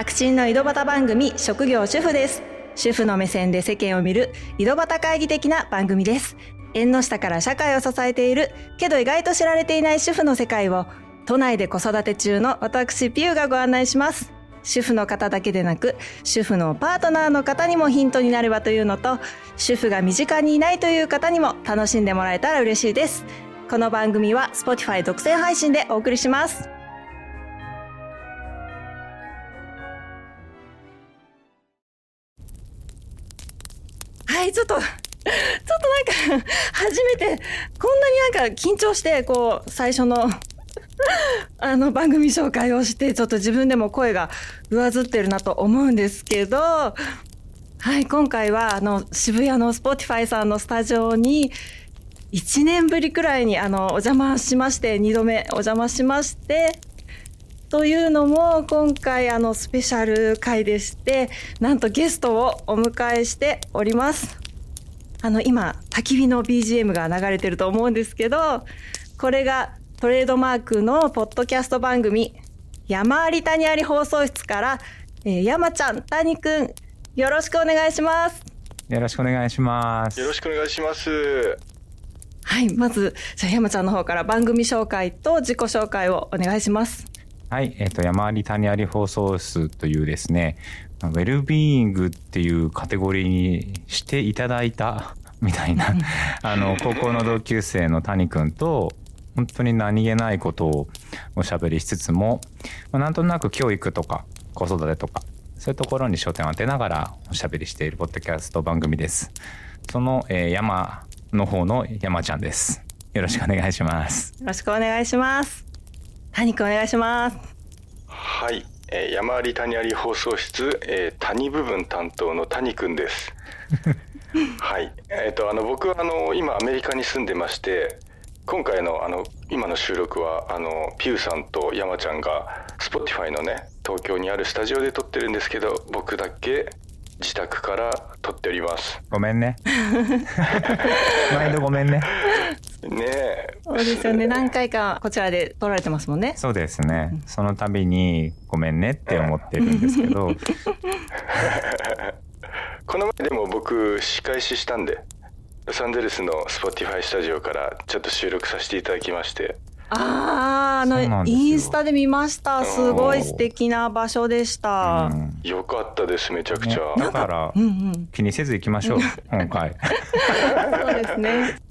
白真の井戸端番組職業主婦です。主婦の目線で世間を見る井戸端会議的な番組です。縁の下から社会を支えているけど意外と知られていない主婦の世界を都内で子育て中の私ピューがご案内します。主婦の方だけでなく主婦のパートナーの方にもヒントになればというのと主婦が身近にいないという方にも楽しんでもらえたら嬉しいです。この番組は Spotify 独占配信でお送りします。はいちょっとちょっとなんか初めてこんなになんか緊張してこう最初の あの番組紹介をしてちょっと自分でも声が上ずってるなと思うんですけどはい今回はあの渋谷の Spotify さんのスタジオに1年ぶりくらいにあのお邪魔しまして2度目お邪魔しましてというのも今回あのスペシャル回でしてなんとゲストをお迎えしております。あの今焚き火の BGM が流れてると思うんですけどこれがトレードマークのポッドキャスト番組山あり谷あり放送室から、えー、山ちゃん谷くんよろしくお願いします。よろしくお願いします。よろしくお願いします。はいまずじゃあ山ちゃんの方から番組紹介と自己紹介をお願いしますはい、えっ、ー、と、山あり谷あり放送室というですね、ウェルビーイングっていうカテゴリーにしていただいた みたいな、あの、高校の同級生の谷くんと、本当に何気ないことをおしゃべりしつつも、まあ、なんとなく教育とか子育てとか、そういうところに焦点を当てながらおしゃべりしているポッドキャスト番組です。その、えー、山の方の山ちゃんです。よろしくお願いします。よろしくお願いします。谷くんお願いします。はい、えー、山あり谷あり放送室、えー、谷部分担当の谷くんです。はい、えっ、ー、とあの僕はあの今アメリカに住んでまして、今回のあの今の収録はあのピューさんと山ちゃんが Spotify のね東京にあるスタジオで撮ってるんですけど、僕だけ自宅から撮っております。ごめんね。毎度ごめんね。ねえ。そうですよね。何回かこちらで撮られてますもんね。そうですね。その度にごめんねって思ってるんですけど。この前でも僕仕返ししたんで、ロサンゼルスの Spotify スタジオからちょっと収録させていただきまして。ああ、あの、インスタで見ました。すごい素敵な場所でした。うん、よかったです、めちゃくちゃ。ね、だから、気にせず行きましょう、今回。そうですね。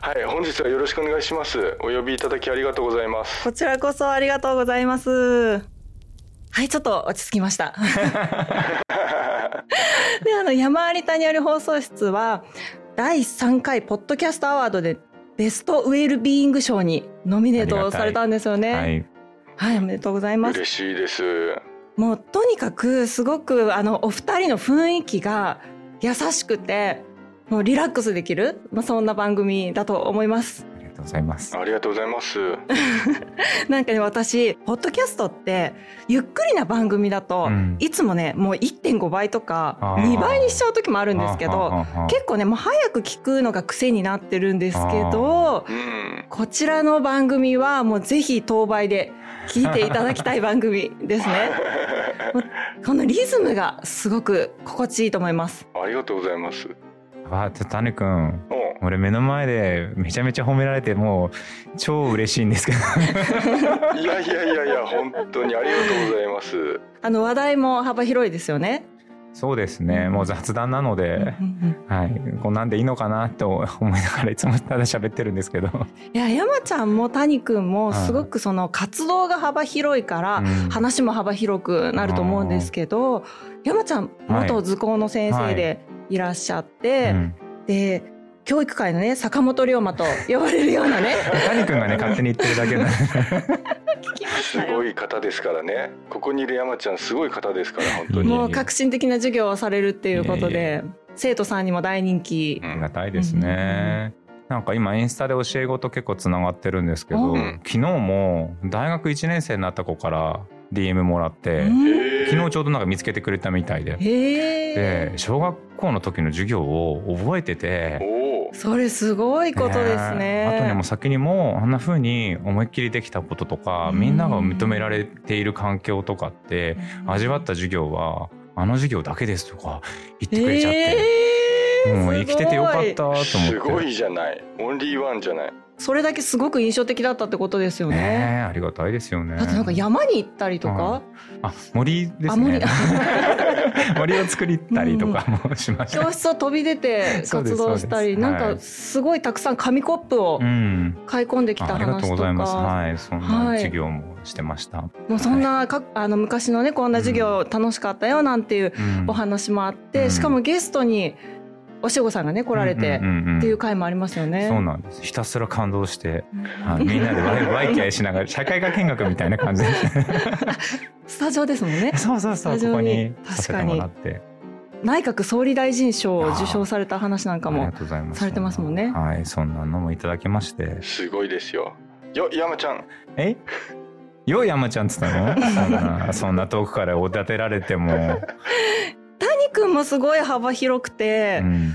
はい、本日はよろしくお願いします。お呼びいただきありがとうございます。こちらこそありがとうございます。はい、ちょっと落ち着きました。で、あの、山あり谷あり放送室は、第3回ポッドキャストアワードでベストウェルビーイング賞にノミネートされたんですよね。はい。はい、おめでとうございます。嬉しいです。もうとにかくすごくあのお二人の雰囲気が優しくて、もうリラックスできる、まあ、そんな番組だと思います。ありがとうございます。ありがとうございます。なんかね、私、ポッドキャストって、ゆっくりな番組だと、うん、いつもね、もう1.5倍とか、2倍にしちゃう時もあるんですけど、結構ね、もう早く聞くのが癖になってるんですけど、うん、こちらの番組はもうぜひ当倍で聞いていただきたい番組ですね。このリズムがすごく心地いいと思います。ありがとうございます。あ、谷くん。俺目の前でめちゃめちゃ褒められてもう超嬉しいんですけど。いやいやいやいや本当にありがとうございます。あの話題も幅広いですよね。そうですね。もう雑談なので、はい。こんなんでいいのかなと思いながらいつもただ喋ってるんですけど。いや山ちゃんも谷くんもすごくその活動が幅広いから話も幅広くなると思うんですけど、山ちゃん元図工の先生でいらっしゃって、はいうん、で教育界のね坂本龍馬と呼ばれるようなね。谷君がね勝手に言ってるだけなすごい方ですからね。ここにいる山ちゃんすごい方ですから本当に。もう革新的な授業をされるっていうことで生徒さんにも大人気。ありがたいですね、うん、なんか今インスタで教え子と結構つながってるんですけど、うん、昨日も大学1年生になった子から DM もらって、昨日ちょうどなんか見つけてくれたみたいで。で小学校の時の授業を覚えてて。それすごいことですね。後にも先にもあんな風に思いっきりできたこととか、みんなが認められている環境とかって、味わった授業はあの授業だけですとか言ってくれちゃって、えー。もう生きててよかったと思って。すごいじゃない。オンリーワンじゃないそれだけすごく印象的だったってことですよね。ねえありがたいですよね。だってなんか山に行ったりとか、あ森ですあ森ね。森を作りたりとかも しました。教室を飛び出て活動したり、なんかすごいたくさん紙コップをうん。買い込んできたあありが話ととうございます。か、はい、そんはない授業もしてました。もうそんなかあの昔のねこんな授業楽しかったよなんていううんお話もあって、うんしかもゲストにおしごさんがね来られてっていう回もありますよね。そうなんです。ひたすら感動して、はい、みんなでワイワイキャイしながら社会科見学みたいな感じで。スタジオですもんね。そうそうそう、スタジオにここにさせてもらって。内閣総理大臣賞を受賞された話なんかもありがとうございます。されてますもんねはい、そんなのもいただきまして。すごいですよよ山ちゃんえ？よ山ちゃんっつったの？そんな、そんな遠くからおだてられても。谷君もすごい幅広くてう、ん。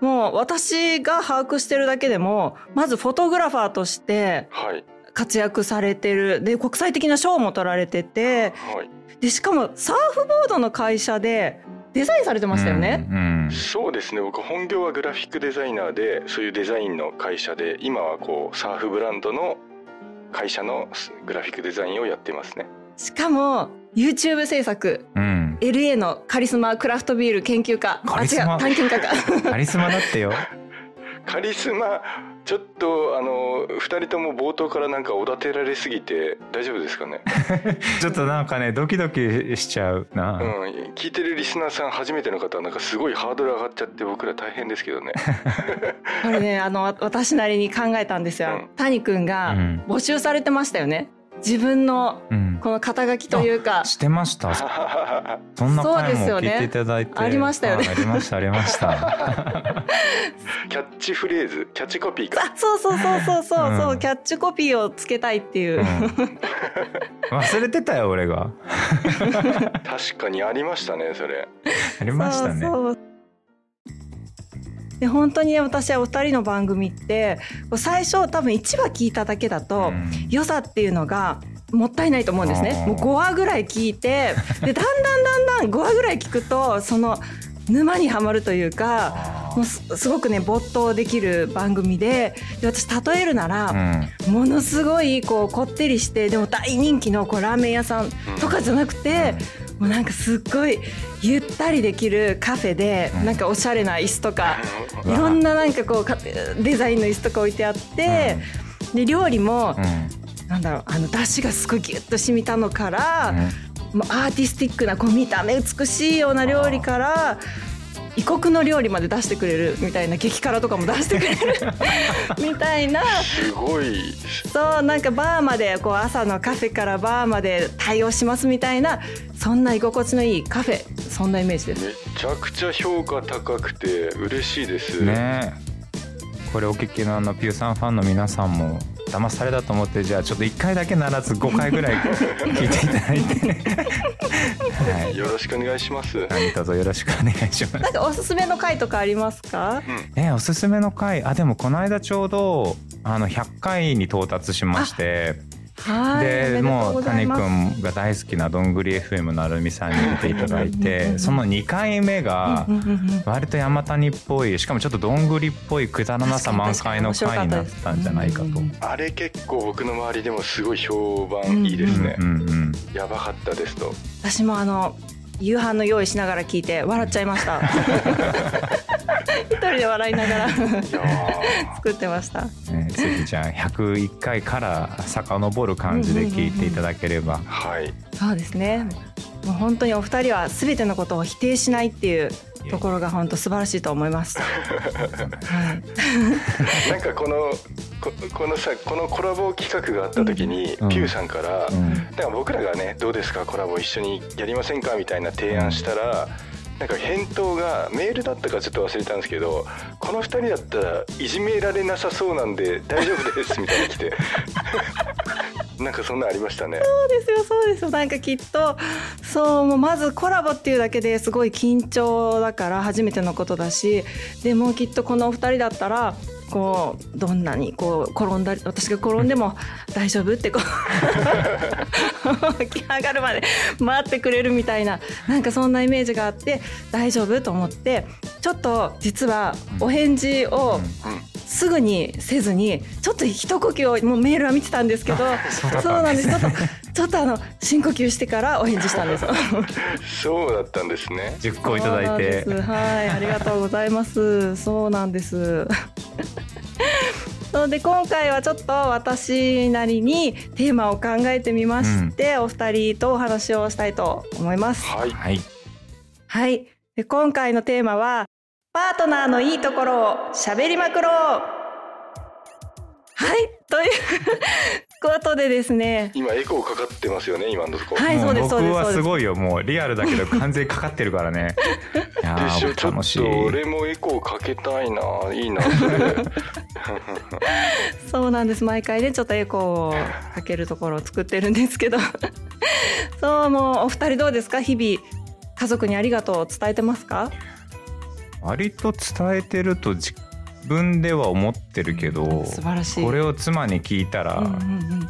もう私が把握してるだけでもまずフォトグラファーとしてはい。活躍されてる。で国際的な賞も取られててはい。でしかもサーフボードの会社でデザインされてましたよね。うんうん。そうですね。僕本業はグラフィックデザイナーでそういうデザインの会社で今はこうサーフブランドの会社のグラフィックデザインをやってますね。しかも YouTube 制作。うん。LA のカリスマクラフトビール研究家。あ違カリスマ。う。探検家か。カリスマだってよ。カリスマちょっとあの2人とも冒頭からなんかおだてられすぎて大丈夫ですかね？ちょっとなんかね、ドキドキしちゃうな。うん。聞いてるリスナーさん初めての方はなんかすごいハードル上がっちゃって僕ら大変ですけどね。これねあのわ私なりに考えたんですよ、うん。谷君がうん。募集されてましたよね自分のうん。この肩書きというかしてました。そんなそう回もですよね聞いていただいて。ありましたよねあありました、ありました。キャッチフレーズキャッチコピーかあそうそうそうそうそうそう、うんキャッチコピーをつけたいっていう、うん 忘れてたよ、俺が。確かにありましたねそれありましたね。そうそうで本当にね私はお二人の番組って最初多分1話聞いただけだと、うん。良さっていうのがもったいないと思うんですね。もう5話ぐらい聞いてでだんだんだんだん5話ぐらい聞くとその沼にはまるというかあもうすすごくね没頭できる番組でで私例えるなら、ーうん。ものすごいこうこってりしてでも大人気のこうラーメン屋さんとかじゃなくて、もうなんかすっごいゆったりできるカフェで、うん。なんかおしゃれな椅子とか、うん。いろんななんかこうかデザインの椅子とか置いてあって、で料理も、うん。なんだろうあの出汁がすごいギュッと染みたのから、うん。もうアーティスティックなこう見た目美しいような料理から異国の料理まで出してくれるみたいな激辛とかも出してくれる。みたいな。すごい。そうなんかバーまでこう朝のカフェからバーまで対応しますみたいなそんな居心地のいいカフェ。そんなイメージです。めちゃくちゃ評価高くて嬉しいです。ねえ。これお聞きのあのピューさんファンの皆さんも騙されたと思ってじゃあちょっと1回だけならず5回ぐらい聞いていただいて。はい。よろしくお願いします。何卒よろしくお願いします。なん。かおすすめの回とかありますか？えおすすめの回。あでもこの間ちょうどあの100回に到達しましてでもう谷。君が大好きなどんぐり FM のアルミさんに出ていただいてその2回目が割と山谷っぽいしかもちょっとどんぐりっぽいくだらなさ満開の回になったんじゃないかと。うんうんうんあれ結構僕の周りでもすごい評判いいですね、うんうん。やばかったですと。私もあの夕飯の用意しながら聞いて笑っちゃいました。一人で笑いながら作ってました。ねぜひじゃあ101回から遡る感じで聞いていただければ。はいそうですね。もう本当にお二人はすべてのことを否定しないっていうところが本当素晴らしいと思います。はい。なんかこのここのさこのコラボ企画があった時に、うんピューさんから、うんなんか僕らがねどうですか？コラボ一緒にやりませんか？みたいな提案したら、なんか返答がメールだったかちょっと忘れたんですけどこの2人だったらいじめられなさそうなんで大丈夫ですみたいに来て。なんかそんなありましたね。そうですよそうですよ。なんかきっとそうもうまずコラボっていうだけですごい緊張だから初めてのことだしでもきっとこのお二人だったらこうどんなにこう転んだり私が転んでも大丈夫ってこう 起き上がるまで待ってくれるみたいななんかそんなイメージがあって大丈夫と思ってちょっと実はお返事をすぐにせずにちょっと一呼吸をもうメールは見てたんですけどそうなんです。ちょっとちょっとあの深呼吸してからお返事したんです。そうだったんですね。10個いただいて。はいありがとうございます。そうなんです。なので今回はちょっと私なりにテーマを考えてみまして、お二人とお話をしたいと思います。はい。はい。はい。で今回のテーマは、パートナーのいいところを喋りまくろう。はい。ということでですね。今エコーかかってますよね今のところ、はい、もそうです、そうです。僕はそうですすごいよもうリアルだけど完全にかかってるからね いやでしょーちょっ楽しいと俺もエコーかけたいないいなそれ そうなんです。毎回ね、ちょっとエコーをかけるところを作ってるんですけど。そう、もうお二人どうですか？日々、家族にありがとうを伝えてますか？割と伝えてると自分では思ってるけど素晴らしい。これを妻に聞いたら、うんうんうん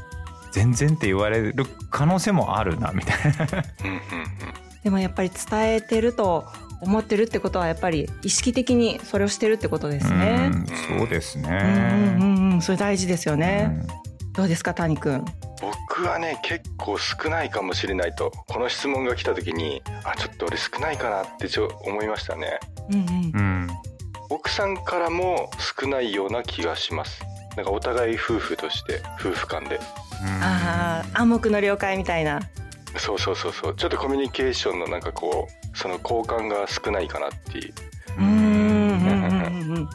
全然って言われる可能性もあるなみたいなでもやっぱり伝えてると思ってるってことはやっぱり意識的にそれをしてるってことですね。うんそうですね、うんうんうんうん、それ大事ですよね。うんどうですか谷くん。僕はね結構少ないかもしれないとこの質問が来た時にあちょっと俺少ないかなってちょ思いましたねうんうんうん奥さんからも少ないような気がします。なんかお互い夫婦として夫婦間で。ああ暗黙の了解みたいな。そうそうそうそう。ちょっとコミュニケーションのなんかこうその交換が少ないかなっていう。うんうんうんうんうん。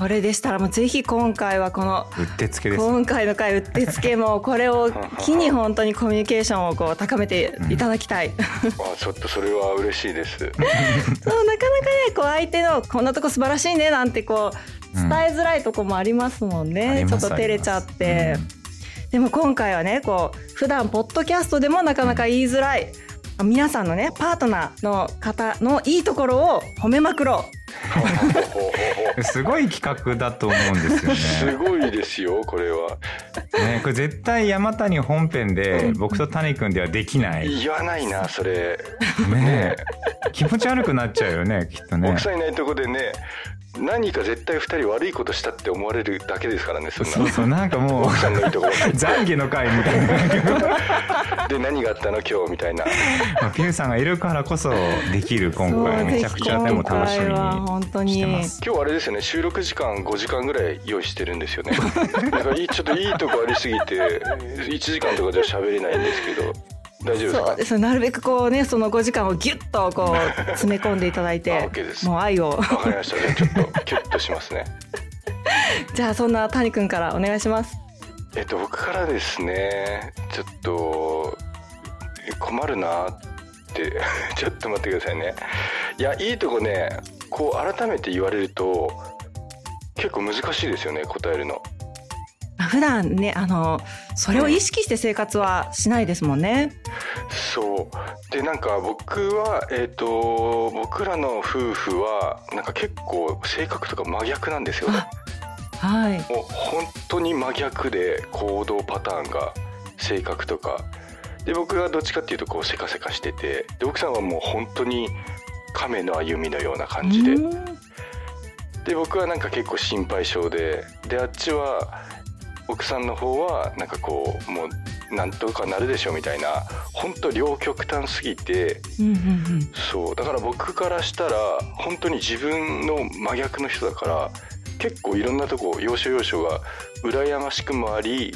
それでしたらもうぜひ今回はこのうってつけです。今回の回うってつけも これを機に本当にコミュニケーションをこう高めていただきたい。あちょっとそれは嬉しいです。そうなかなかねこう相手のこんなとこ素晴らしいねなんてこう伝えづらいとこもありますもんあね、りますちょっと照れちゃって、でも今回はねこう普段ポッドキャストでもなかなか言いづらい、皆さんのねパートナーの方のいいところを褒めまくろう すごい企画だと思うんですよすね。ごいですよこれはねこれ絶対山谷本編で僕と谷君ではできない。言わないなそれねえ気持ち悪くなっちゃうよねきっとね奥。さんいないとこでね何か絶対二人悪いことしたって思われるだけですからねそんなそうそうなんかもう奥さんのいいところ懺悔の会みたいな。で何があったの今日みたいな。まあピューさんがいるからこそできる今回めちゃくちゃでも楽しみにしてます。今日あれですよね収録時間5時間ぐらい用意してるんですよね。なんかいいちょっといいとこありすぎて1時間とかじゃ喋れないんですけど大丈夫ですか？そうですなるべくこうねその5時間をギュッとこう 詰め込んでいただいあて OK です。もう愛を。わかりました。じゃあちょっとキュッとしますね。じゃあそんな谷くんからお願いします。えっと僕からですねちょっと困るなって ちょっと待ってくださいね。いやいいとこねこう改めて言われると結構難しいですよね答えるの普段ねあのそれを意識して生活はしないですもんね。そう。でなんか僕はえっ、と僕らの夫婦はなんか結構性格とか真逆なんですよ。あはい。もう本当に真逆で行動パターンが性格とか。で僕はどっちかっていうとこうせかせかしてて。で奥さんはもう本当に亀の歩みのような感じで。うん。で僕はなんか結構心配性で。であっちは奥さんの方はなんかこうもうなんとかなるでしょみたいな本当両極端すぎてそうだから僕からしたら本当に自分の真逆の人だから結構いろんなとこ要所要所が羨ましくもあり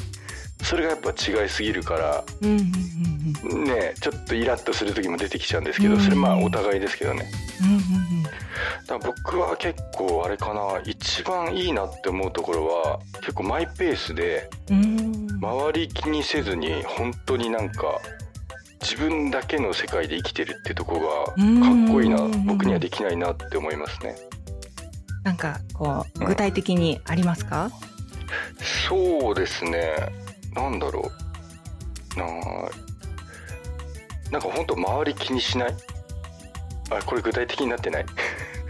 それがやっぱ違いすぎるからねちょっとイラッとする時も出てきちゃうんですけうんどそれまあお互いですけどね。うんうん僕は結構あれかな一番いいなって思うところは結構マイペースでうん。うん周り気にせずに本当になんか自分だけの世界で生きてるってとこがかっこいいなうん。僕にはできないなって思いますね。なんかこう具体的にありますか、そうですね。なんだろう。ななんか本当周り気にしない？あこれ具体的になってない？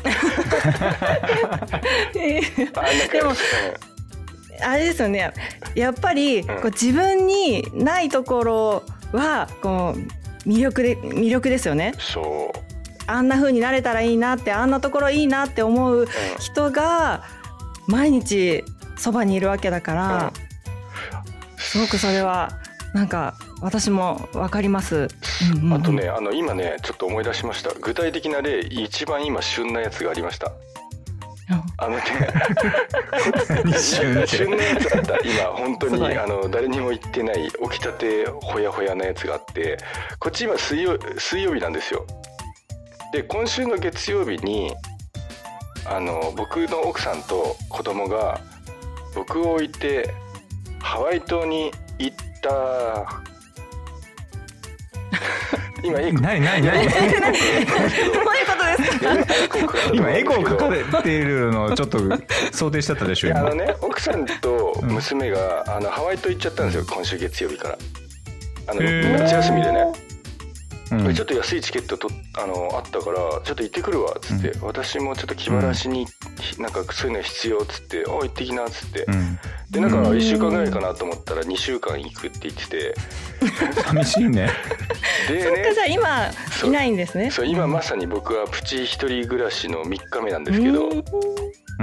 でもうんあれですよね。やっぱりこう自分にないところはこう魅力で魅力ですよね。そう。あんな風になれたらいいなってあんなところいいなって思う人が毎日そばにいるわけだから、すごくそれはなんか私もわかります。うんうんうん。あとねあの今ねちょっと思い出しました。具体的な例一番今旬なやつがありました。あ。のね。旬なやつだった。今本当にあの誰にも言ってない起きたてほやほやなやつがあってこっち今水曜水曜日なんですよ。で今週の月曜日にあの僕の奥さんと子供が僕を置いてハワイ島に行った今エコ何何何どういうことですか。今エコーかかる。れてるのをちょっと想定してたでしょあのね奥さんと娘が、あのハワイ島行っちゃったんですよ今週月曜日から。あの夏休みでね、うん。ちょっと安いチケットとあのあったからちょっと行ってくるわっつって、私もちょっと気晴らしに、なんかそういうの必要っつって「お行ってきな」っつって、うんでなんか1週間ぐらいかなと思ったら2週間行くって言ってて。寂しいね。でそっかじゃあね今いないんですね。そう今まさに僕はプチ一人暮らしの3日目なんですけど、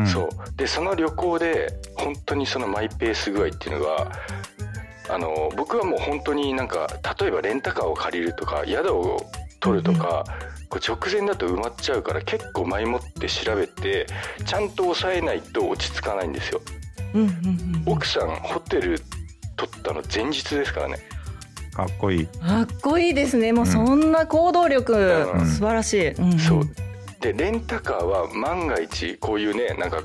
そう。でその旅行で本当にそのマイペース具合っていうのがあの僕はもう本当になんか例えばレンタカーを借りるとか宿を取るとか、こう直前だと埋まっちゃうから結構前もって調べてちゃんと抑えないと落ち着かないんですようんうんうん奥さんホテル取ったの前日ですからね。かっこいい。かっこいいですね。もうそんな行動力、うん。素晴らしい。うんうん。そう。でレンタカーは万が一こういうねなんか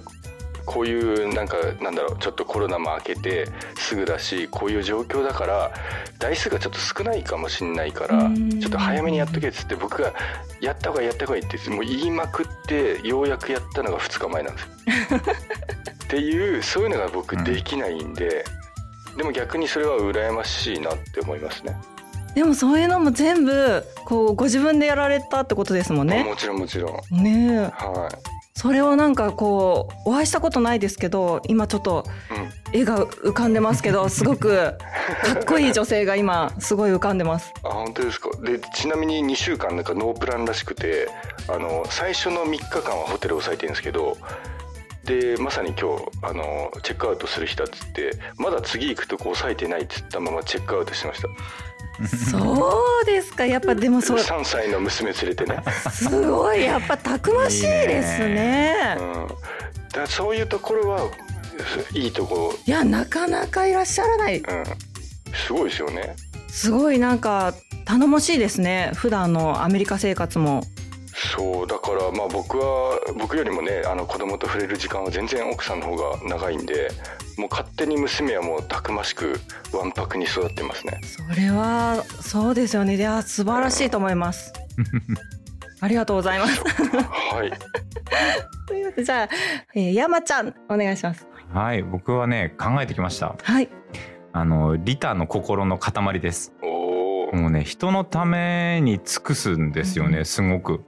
こういうなんかなんだろうちょっとコロナも明けてすぐだしこういう状況だから台数がちょっと少ないかもしんないからうんちょっと早めにやっとけっつって僕がやった方がいいやった方がいいってもう言いまくってようやくやったのが2日前なんですよ っていうそういうのが僕できないんで、でも逆にそれは羨ましいなって思いますね。でもそういうのも全部こうご自分でやられたってことですもんね。もちろんもちろん。ねえ。はい。それをなんかこうお会いしたことないですけど今ちょっとうん。絵が浮かんでますけど すごくかっこいい女性が今すごい浮かんでます。あ本当ですか？でちなみに2週間なんかノープランらしくてあの最初の3日間はホテルを抑えてるんですけどでまさに今日あのチェックアウトする日だっつってまだ次行くとこ抑えてないっつったままチェックアウトしてました。そうですか。やっぱでもそう。3歳の娘連れてね、すごい。やっぱたくましいですね。うん、だそういうところはいいとこ。いやなかなかいらっしゃらない。うん。すごいですよね。すごいなんか頼もしいですね。普段のアメリカ生活も。そうだからまあ僕は僕よりもねあの子供と触れる時間は全然奥さんの方が長いんでもう勝手に娘はもうたくましくわんぱくに育ってますねそれはそうですよねいや素晴らしいと思います。ありがとうございます。はい というわけでじゃあ、えー、山ちゃんお願いします。はい僕はね考えてきましたはい。あのリタの心の塊ですおおもうね人のために尽くすんですよねすごく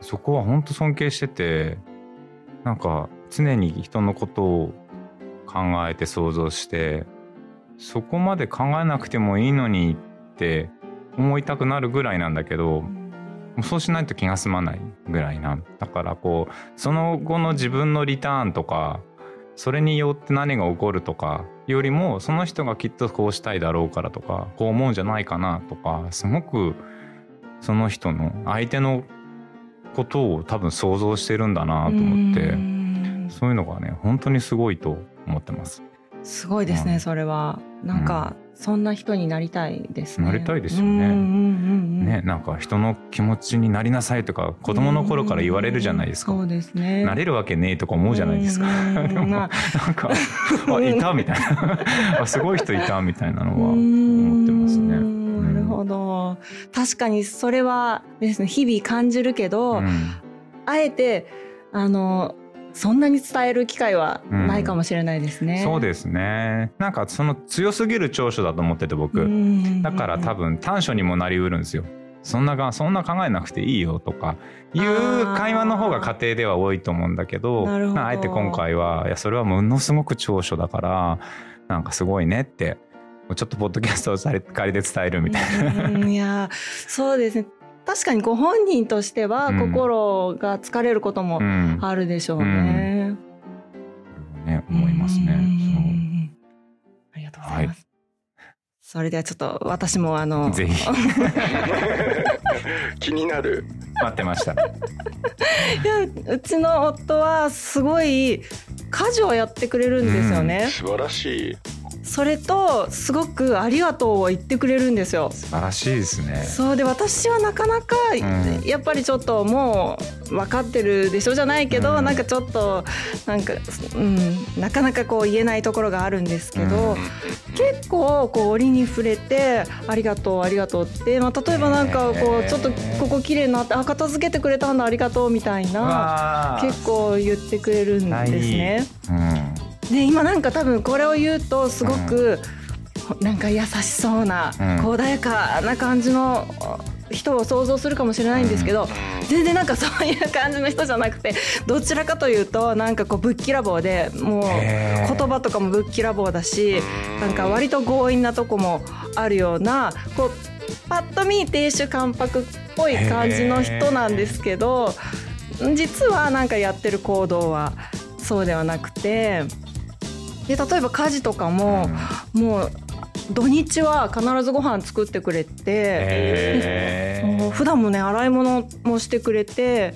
そこは本当尊敬しててなんか常に人のことを考えて想像してそこまで考えなくてもいいのにって思いたくなるぐらいなんだけどもうそうしないと気が済まないぐらいな。だからこうその後の自分のリターンとかそれによって何が起こるとかよりもその人がきっとこうしたいだろうからとかこう思うんじゃないかなとかすごくその人の相手のことを多分想像してるんだなと思ってそういうのがね本当にすごいと思ってます。すごいですね、うんそれは。なんか、そんな人になりたいですね。なりたいですよねうんね、なんか人の気持ちになりなさいとか子供の頃から言われるじゃないですか。そうですね。なれるわけねえとか思うじゃないですか。うんでもまなんかあいたみたいな あすごい人いたみたいなのは思んってますね。ど。確かにそれはですね、日々感じるけど、うんあえて、あの、そんなに伝える機会はないかもしれないですね。そうですね。なんかその強すぎる長所だと思ってて僕。だから多分短所にもなりうるんですよ。そんながそんな考えなくていいよとかいう会話の方が家庭では多いと思うんだけどあえて今回はいやそれはものすごく長所だからなんかすごいねってちょっとポッドキャストをされ仮で伝えるみたいな。いやそうですね。確かにご本人としては心が疲れることもあるでしょうね。うん。うん、ね思いますね。ありがとうございます。はい。それではちょっと私もあのぜひ。気になる。待ってました。いやうちの夫はすごい家事をやってくれるんですよね、うん、素晴らしいそれとすごくありがとうを言ってくれるんですよ。素晴らしいですね。そうで私はなかなか、やっぱりちょっともう分かってるでしょじゃないけど、うん、なんかちょっとなんか、うん、なかなかこう言えないところがあるんですけど、うん、結構こう折に触れてありがとうありがとうって、まあ、例えばなんかこうちょっとここ綺麗になってあ片付けてくれたんだありがとうみたいな結構言ってくれるんですね。うんで今なんか多分これを言うとすごく、なんか優しそうな、穏やかな感じの人を想像するかもしれないんですけど、全然なんかそういう感じの人じゃなくてどちらかというとなんかこうぶっきらぼうでもう言葉とかもぶっきらぼうだしなんか割と強引なとこもあるようなこうパッと見亭主関白っぽい感じの人なんですけど実はなんかやってる行動はそうではなくて。で例えば家事とかも、うん、もう土日は必ずご飯作ってくれて普段もね洗い物もしてくれて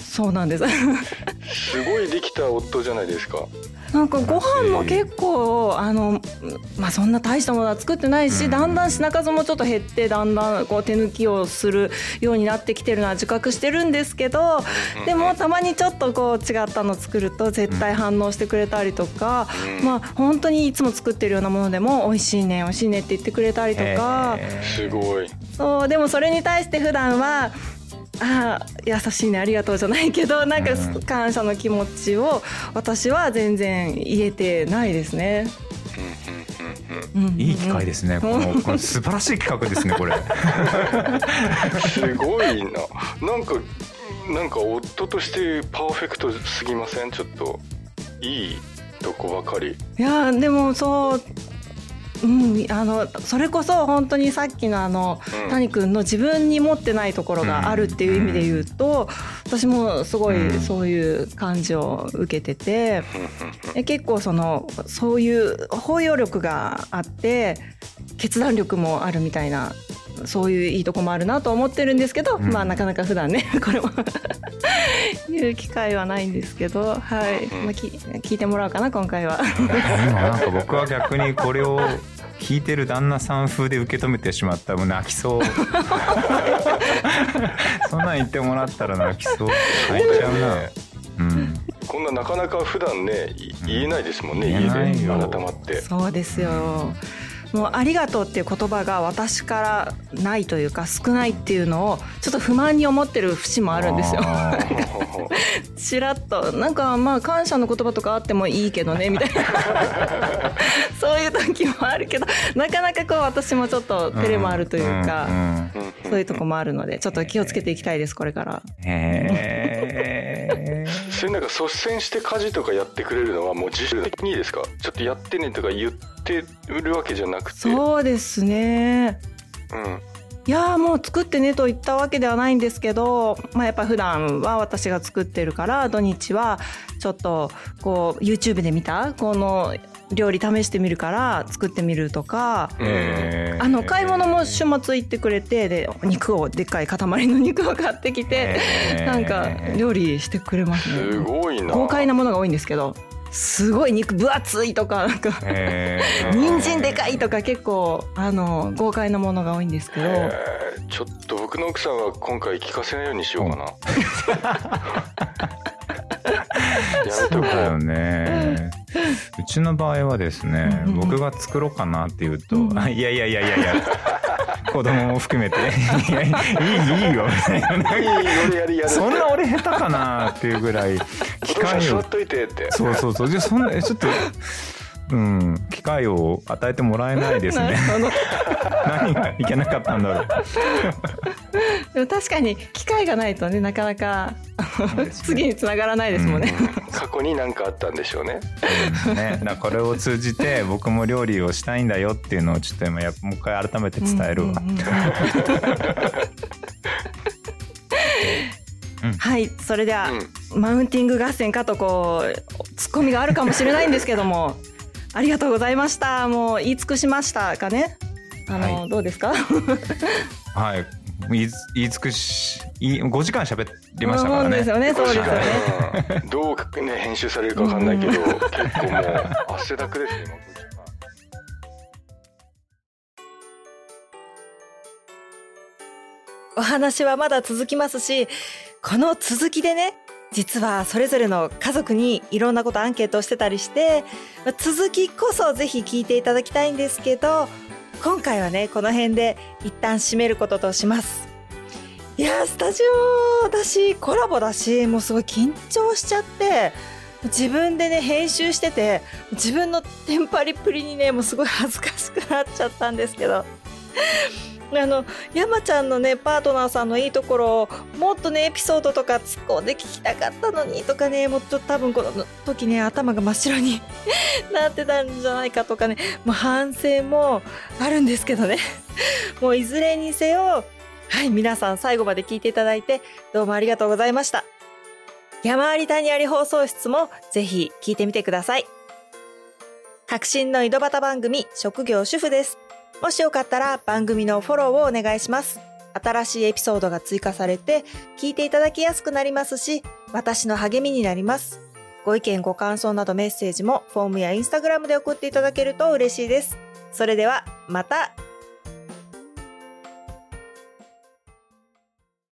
そうなんです。すごいできた夫じゃないですかなんかご飯も結構あのまあそんな大したものは作ってないし、だんだん品数もちょっと減ってだんだんこう手抜きをするようになってきてるのは自覚してるんですけどでもたまにちょっとこう違ったの作ると絶対反応してくれたりとか、まあ本当にいつも作ってるようなものでも美味しいね美味しいねって言ってくれたりとか、すごい。そうでもそれに対して普段はあ優しいねありがとうじゃないけどなんか感謝の気持ちを私は全然言えてないですね。いい機会ですね。このこの素晴らしい企画ですねこれ。すごいな。なんかなんか夫としてパーフェクトすぎません？ちょっといい？とこばかり。いやでもそううん、あのそれこそ本当にさっきのあの、うん、谷君の自分に持ってないところがあるっていう意味で言うと、私もすごいそういう感じを受けてて、うん、結構そのそういう包容力があって決断力もあるみたいなそういういいとこもあるなと思ってるんですけど、うん、まあなかなか普段ね これも 言う機会はないんですけど、はい、まあ、き聞いてもらおうかな今回は。今なんか僕は逆にこれを聞いてる旦那さん風で受け止めてしまった。もう泣きそう。そんなん言ってもらったら泣きそう泣いちゃうな。うん、こんななかなか普段ね言えないですもんね、うん、家で改まって。そうですよ、もうありがとうっていう言葉が私からないというか少ないっていうのをちょっと不満に思ってる節もあるんですよ。ちらっとなんかまあ感謝の言葉とかあってもいいけどねみたいな そういう時もあるけどなかなかこう私もちょっと照れもあるというか、そういうとこもあるのでちょっと気をつけていきたいですこれから。へそれなんか率先して家事とかやってくれるのはもう自主的にですか？ちょっとやってねとか言ってるわけじゃなくて。そうですね。うん。いやもう作ってねと言ったわけではないんですけど、まあ、やっぱ普段は私が作ってるから土日はちょっとこう YouTube で見たこの料理試してみるから作ってみるとか、あの買い物も週末行ってくれてで肉をでっかい塊の肉を買ってきて、なんか料理してくれますね。すごいな。豪快なものが多いんですけどすごい肉分厚いとかなんか人参でかいとか結構あの豪快なものが多いんですけど。ちょっと僕の奥さんは今回聞かせないようにしようかな。そうだよね。うちの場合はですね、僕が作ろうかなっていうと、いやいやいやいやいや子供も含めて。いやいいいいよ。みたいないい俺やるやる。そんな俺下手かなっていうぐらい機お父さん会をそうそうそう。じゃあそんなえちょっとうん。機会を与えてもらえないですね。なるほど。何がいけなかったんだろう。でも確かに機会がないとねなかなか次につながらないですもんね。過去に何かあったんでしょうね。うん。ね、だこれを通じて僕も料理をしたいんだよっていうのをちょっと今やもう一回改めて伝えるわ、うんうんうんうん。はい。それでは、うん。マウンティング合戦かとこうツッコミがあるかもしれないんですけどもありがとうございました。もう言い尽くしましたかね？あの、はい。どうですか？はい。言い言い尽くしいい5時間喋りましたからね。そうですよね。そうですよね。うんどうね編集されるかわかんないけど、結構もう汗だくですねお話はまだ続きますしこの続きでね実はそれぞれの家族にいろんなことアンケートをしてたりして続きこそぜひ聞いていただきたいんですけど今回はねこの辺で一旦締めることとします。いやースタジオだしコラボだしもうすごい緊張しちゃって自分でね編集してて自分のテンパりっぷりにねもうすごい恥ずかしくなっちゃったんですけど。あの山ちゃんのねパートナーさんのいいところをもっとねエピソードとか突っ込んで聞きたかったのにとかねもうちょっと多分この時ね頭が真っ白に なってたんじゃないかとかねもう反省もあるんですけどね。もういずれにせよはい皆さん最後まで聞いていただいてどうもありがとうございました。山あり谷あり放送室もぜひ聞いてみてください。革新の井戸端番組職業主婦です。もしよかったら番組のフォローをお願いします。新しいエピソードが追加されて聞いていただきやすくなりますし、私の励みになります。ご意見ご感想などメッセージもフォームやインスタグラムで送っていただけると嬉しいです。それではまた